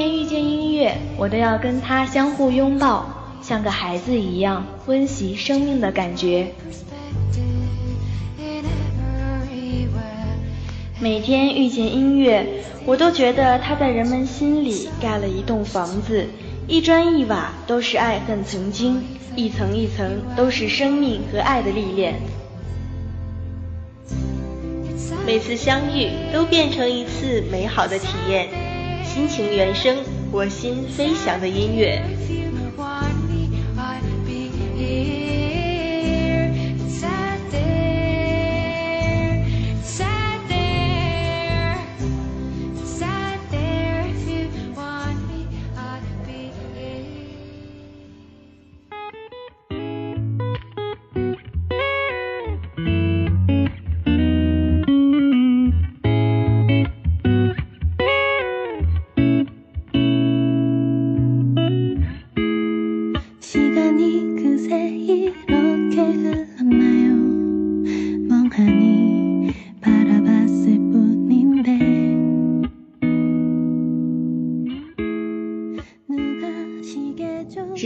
天遇见音乐，我都要跟它相互拥抱，像个孩子一样温习生命的感觉。每天遇见音乐，我都觉得它在人们心里盖了一栋房子，一砖一瓦都是爱恨曾经，一层一层都是生命和爱的历练。每次相遇都变成一次美好的体验，心情原声，我心飞翔的音乐。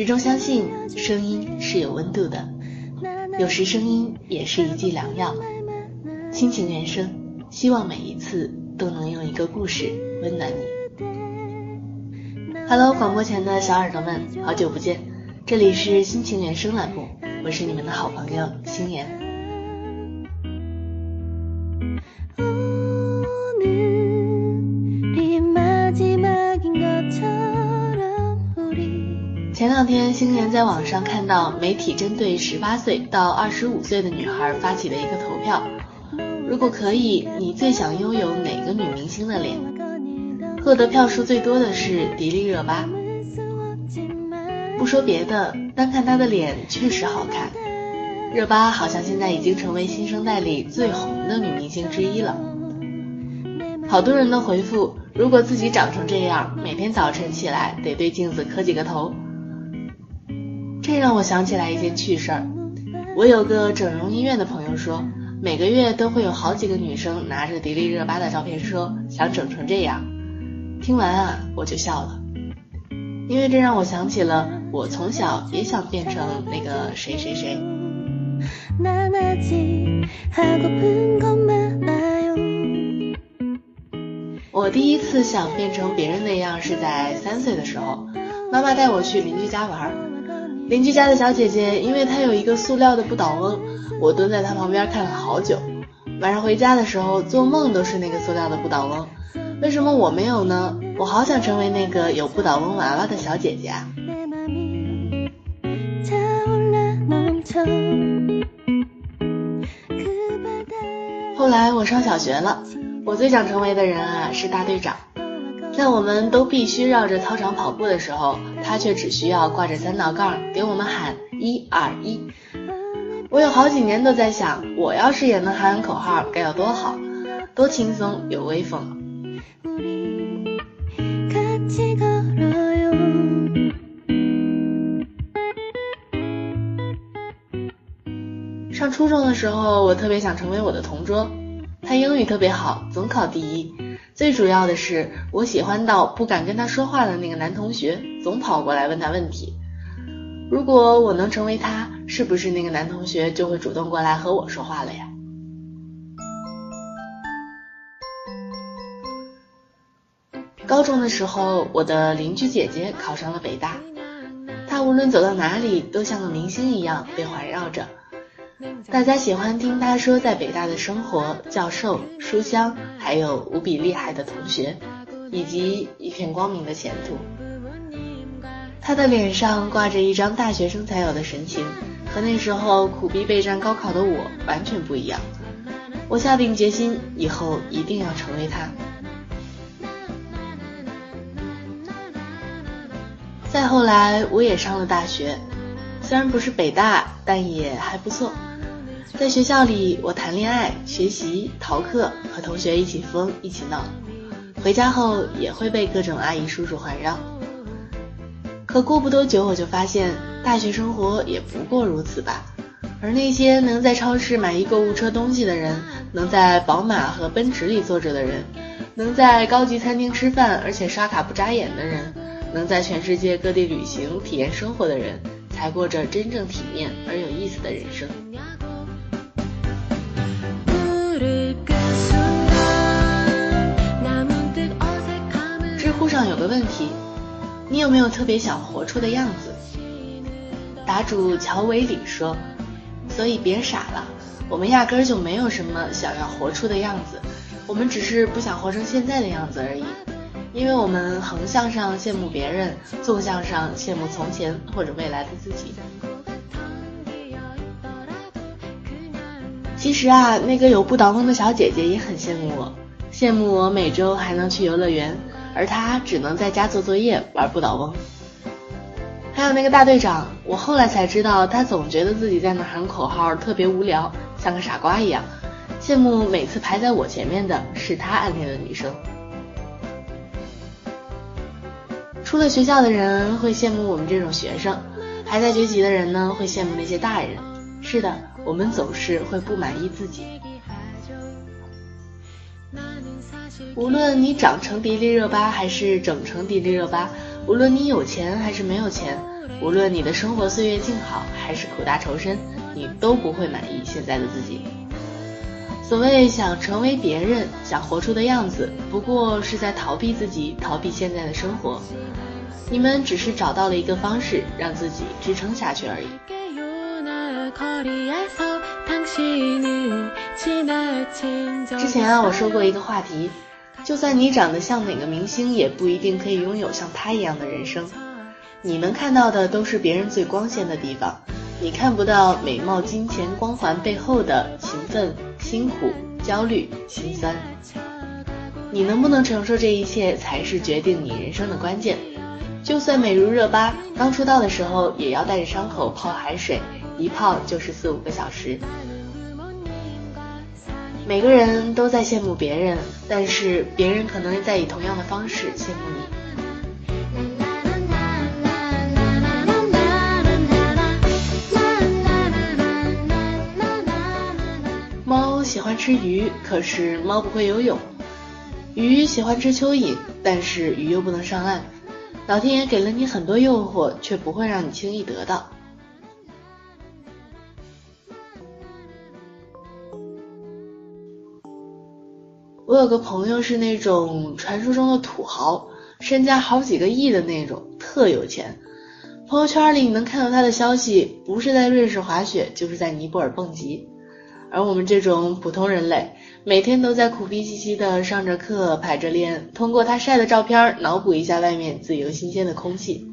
始终相信声音是有温度的，有时声音也是一剂良药。心情原声，希望每一次都能用一个故事温暖你。Hello，广播前的小耳朵们，好久不见，这里是心情原声栏目，我是你们的好朋友心妍。当天，星妍在网上看到媒体针对十八岁到二十五岁的女孩发起的一个投票：如果可以，你最想拥有哪个女明星的脸？获得票数最多的是迪丽热巴。不说别的，单看她的脸确实好看。热巴好像现在已经成为新生代里最红的女明星之一了。好多人都回复：如果自己长成这样，每天早晨起来得对镜子磕几个头。这让我想起来一件趣事儿，我有个整容医院的朋友说，每个月都会有好几个女生拿着迪丽热巴的照片说想整成这样。听完啊，我就笑了，因为这让我想起了我从小也想变成那个谁谁谁。我第一次想变成别人那样是在三岁的时候，妈妈带我去邻居家玩。邻居家的小姐姐，因为她有一个塑料的不倒翁，我蹲在她旁边看了好久。晚上回家的时候，做梦都是那个塑料的不倒翁。为什么我没有呢？我好想成为那个有不倒翁娃娃的小姐姐啊！后来我上小学了，我最想成为的人啊是大队长。在我们都必须绕着操场跑步的时候，他却只需要挂着三道杠给我们喊一二一。我有好几年都在想，我要是也能喊口号该有多好，多轻松有威风。上初中的时候，我特别想成为我的同桌，他英语特别好，总考第一。最主要的是，我喜欢到不敢跟他说话的那个男同学，总跑过来问他问题。如果我能成为他，是不是那个男同学就会主动过来和我说话了呀？高中的时候，我的邻居姐姐考上了北大，她无论走到哪里，都像个明星一样被环绕着。大家喜欢听她说在北大的生活、教授、书香，还有无比厉害的同学，以及一片光明的前途。他的脸上挂着一张大学生才有的神情，和那时候苦逼备战高考的我完全不一样。我下定决心，以后一定要成为他。再后来，我也上了大学。虽然不是北大，但也还不错。在学校里，我谈恋爱、学习、逃课，和同学一起疯一起闹。回家后也会被各种阿姨叔叔环绕。可过不多久，我就发现大学生活也不过如此吧。而那些能在超市买一购物车东西的人，能在宝马和奔驰里坐着的人，能在高级餐厅吃饭而且刷卡不眨眼的人，能在全世界各地旅行体验生活的人，才过着真正体面而有意思的人生。知乎上有个问题：你有没有特别想活出的样子？答主乔维里说：“所以别傻了，我们压根儿就没有什么想要活出的样子，我们只是不想活成现在的样子而已。因为我们横向上羡慕别人，纵向上羡慕从前或者未来的自己。其实啊，那个有不倒翁的小姐姐也很羡慕我，羡慕我每周还能去游乐园，而他只能在家做作业玩不倒翁。”还有那个大队长，我后来才知道，他总觉得自己在那喊口号特别无聊，像个傻瓜一样，羡慕每次排在我前面的是他暗恋的女生。出了学校的人会羡慕我们这种学生，还在学习的人呢会羡慕那些大人。是的，我们总是会不满意自己。无论你长成迪丽热巴还是整成迪丽热巴。无论你有钱还是没有钱，无论你的生活岁月静好还是苦大仇深，你都不会满意现在的自己。所谓想成为别人想活出的样子，不过是在逃避自己，逃避现在的生活。你们只是找到了一个方式让自己支撑下去而已。之前啊，我说过一个话题。就算你长得像哪个明星，也不一定可以拥有像他一样的人生。你能看到的都是别人最光鲜的地方，你看不到美貌、金钱、光环背后的勤奋、辛苦、焦虑、心酸。你能不能承受这一切，才是决定你人生的关键。就算美如热巴，刚出道的时候也要带着伤口泡海水，一泡就是四五个小时。每个人都在羡慕别人，但是别人可能在以同样的方式羡慕你。猫喜欢吃鱼，可是猫不会游泳；鱼喜欢吃蚯蚓，但是鱼又不能上岸。老天爷给了你很多诱惑，却不会让你轻易得到。我有个朋友是那种传说中的土豪，身家好几个亿的那种，特有钱。朋友圈里你能看到他的消息，不是在瑞士滑雪，就是在尼泊尔蹦极。而我们这种普通人类，每天都在苦逼兮兮的上着课、排着练，通过他晒的照片脑补一下外面自由新鲜的空气。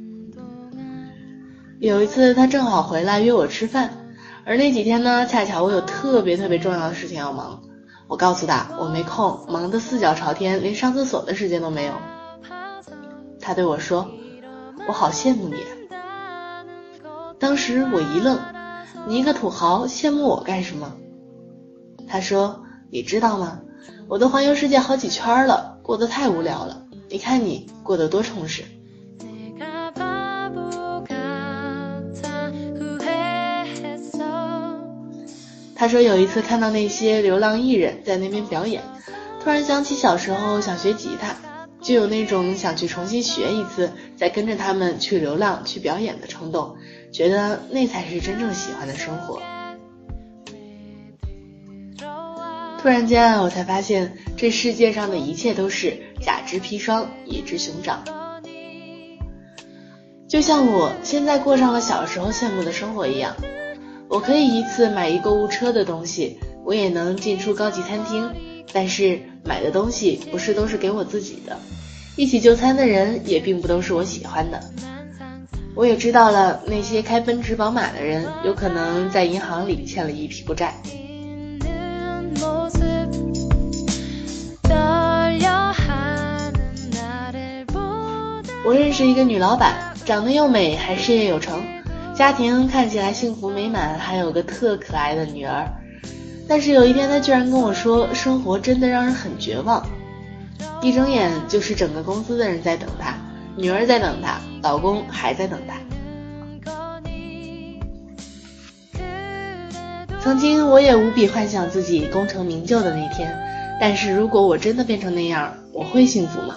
有一次他正好回来约我吃饭，而那几天呢，恰巧我有特别特别重要的事情要忙。我告诉他我没空，忙得四脚朝天，连上厕所的时间都没有。他对我说：“我好羡慕你。”当时我一愣：“你一个土豪，羡慕我干什么？”他说：“你知道吗？我都环游世界好几圈了，过得太无聊了。你看你过得多充实。”他说有一次看到那些流浪艺人在那边表演，突然想起小时候想学吉他，就有那种想去重新学一次，再跟着他们去流浪去表演的冲动，觉得那才是真正喜欢的生活。突然间，我才发现这世界上的一切都是假之砒霜，乙之熊掌。就像我现在过上了小时候羡慕的生活一样。我可以一次买一购物车的东西，我也能进出高级餐厅，但是买的东西不是都是给我自己的，一起就餐的人也并不都是我喜欢的。我也知道了，那些开奔驰宝马的人，有可能在银行里欠了一屁股债。我认识一个女老板，长得又美，还事业有成。家庭看起来幸福美满，还有个特可爱的女儿。但是有一天，她居然跟我说，生活真的让人很绝望。一睁眼就是整个公司的人在等她，女儿在等她，老公还在等她。曾经我也无比幻想自己功成名就的那天，但是如果我真的变成那样，我会幸福吗？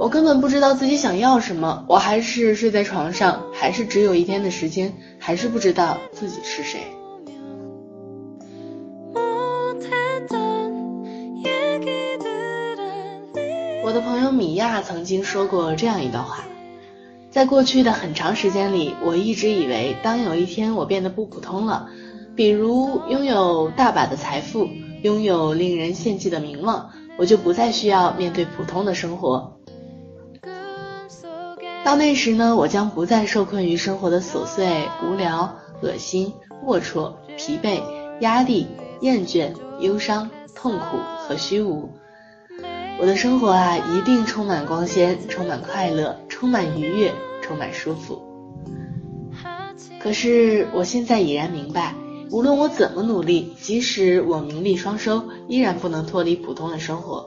我根本不知道自己想要什么，我还是睡在床上，还是只有一天的时间，还是不知道自己是谁。我的朋友米娅曾经说过这样一段话：在过去的很长时间里，我一直以为，当有一天我变得不普通了，比如拥有大把的财富，拥有令人羡慕的名望，我就不再需要面对普通的生活。到那时呢，我将不再受困于生活的琐碎、无聊、恶心、龌龊、疲惫、压力、厌倦、忧伤、痛苦和虚无。我的生活啊，一定充满光鲜，充满快乐，充满愉悦，充满舒服。可是我现在已然明白，无论我怎么努力，即使我名利双收，依然不能脱离普通的生活。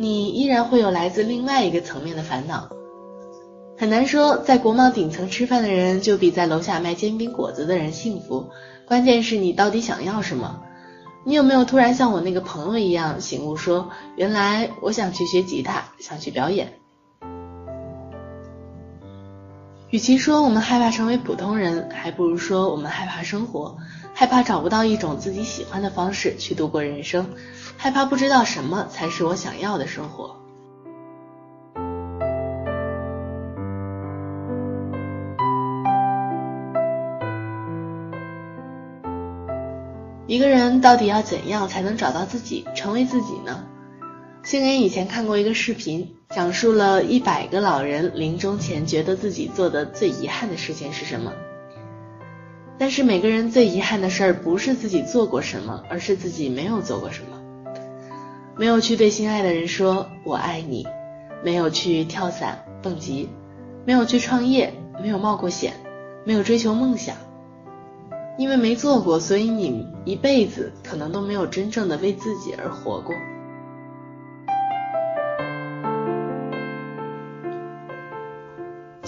你依然会有来自另外一个层面的烦恼，很难说在国贸顶层吃饭的人就比在楼下卖煎饼果子的人幸福。关键是你到底想要什么？你有没有突然像我那个朋友一样醒悟，说原来我想去学吉他，想去表演。与其说我们害怕成为普通人，还不如说我们害怕生活，害怕找不到一种自己喜欢的方式去度过人生。害怕不知道什么才是我想要的生活。一个人到底要怎样才能找到自己，成为自己呢？星爷以前看过一个视频，讲述了一百个老人临终前觉得自己做的最遗憾的事情是什么。但是每个人最遗憾的事儿不是自己做过什么，而是自己没有做过什么。没有去对心爱的人说“我爱你”，没有去跳伞蹦极，没有去创业，没有冒过险，没有追求梦想。因为没做过，所以你一辈子可能都没有真正的为自己而活过。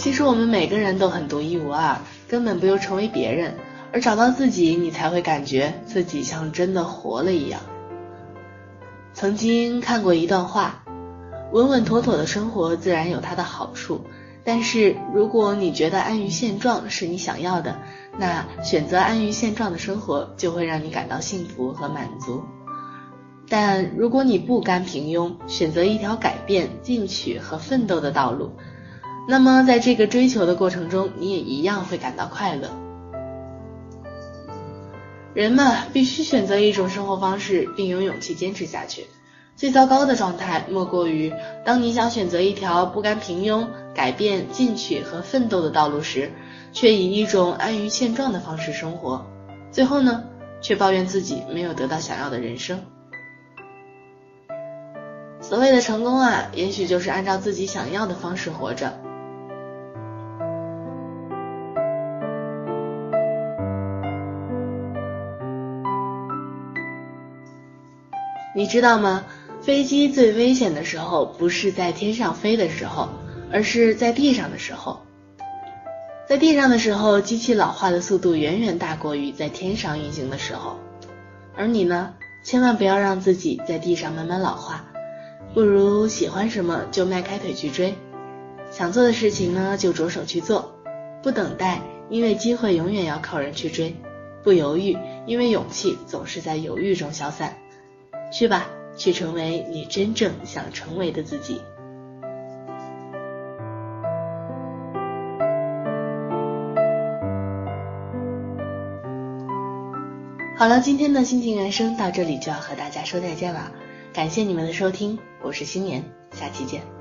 其实我们每个人都很独一无二，根本不用成为别人，而找到自己，你才会感觉自己像真的活了一样。曾经看过一段话，稳稳妥妥的生活自然有它的好处，但是如果你觉得安于现状是你想要的，那选择安于现状的生活就会让你感到幸福和满足。但如果你不甘平庸，选择一条改变、进取和奋斗的道路，那么在这个追求的过程中，你也一样会感到快乐。人嘛，必须选择一种生活方式，并有勇气坚持下去。最糟糕的状态，莫过于当你想选择一条不甘平庸、改变、进取和奋斗的道路时，却以一种安于现状的方式生活，最后呢，却抱怨自己没有得到想要的人生。所谓的成功啊，也许就是按照自己想要的方式活着。你知道吗？飞机最危险的时候不是在天上飞的时候，而是在地上的时候。在地上的时候，机器老化的速度远远大过于在天上运行的时候。而你呢？千万不要让自己在地上慢慢老化，不如喜欢什么就迈开腿去追，想做的事情呢就着手去做，不等待，因为机会永远要靠人去追；不犹豫，因为勇气总是在犹豫中消散。去吧，去成为你真正想成为的自己。好了，今天的心情原声到这里就要和大家说再见了，感谢你们的收听，我是新年，下期见。